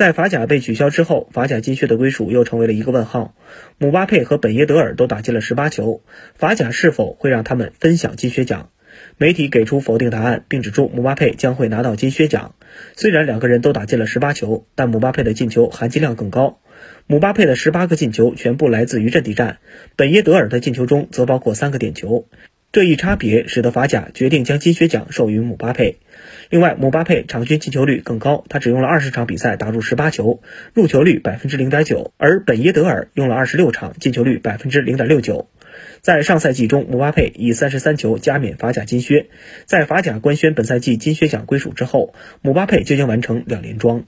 在法甲被取消之后，法甲金靴的归属又成为了一个问号。姆巴佩和本耶德尔都打进了十八球，法甲是否会让他们分享金靴奖？媒体给出否定答案，并指出姆巴佩将会拿到金靴奖。虽然两个人都打进了十八球，但姆巴佩的进球含金量更高。姆巴佩的十八个进球全部来自于阵地战，本耶德尔的进球中则包括三个点球。这一差别使得法甲决定将金靴奖授予姆巴佩。另外，姆巴佩场均进球率更高，他只用了二十场比赛打入十八球，入球率百分之零点九，而本耶德尔用了二十六场，进球率百分之零点六九。在上赛季中，姆巴佩以三十三球加冕法甲金靴。在法甲官宣本赛季金靴奖归属之后，姆巴佩就将完成两连庄。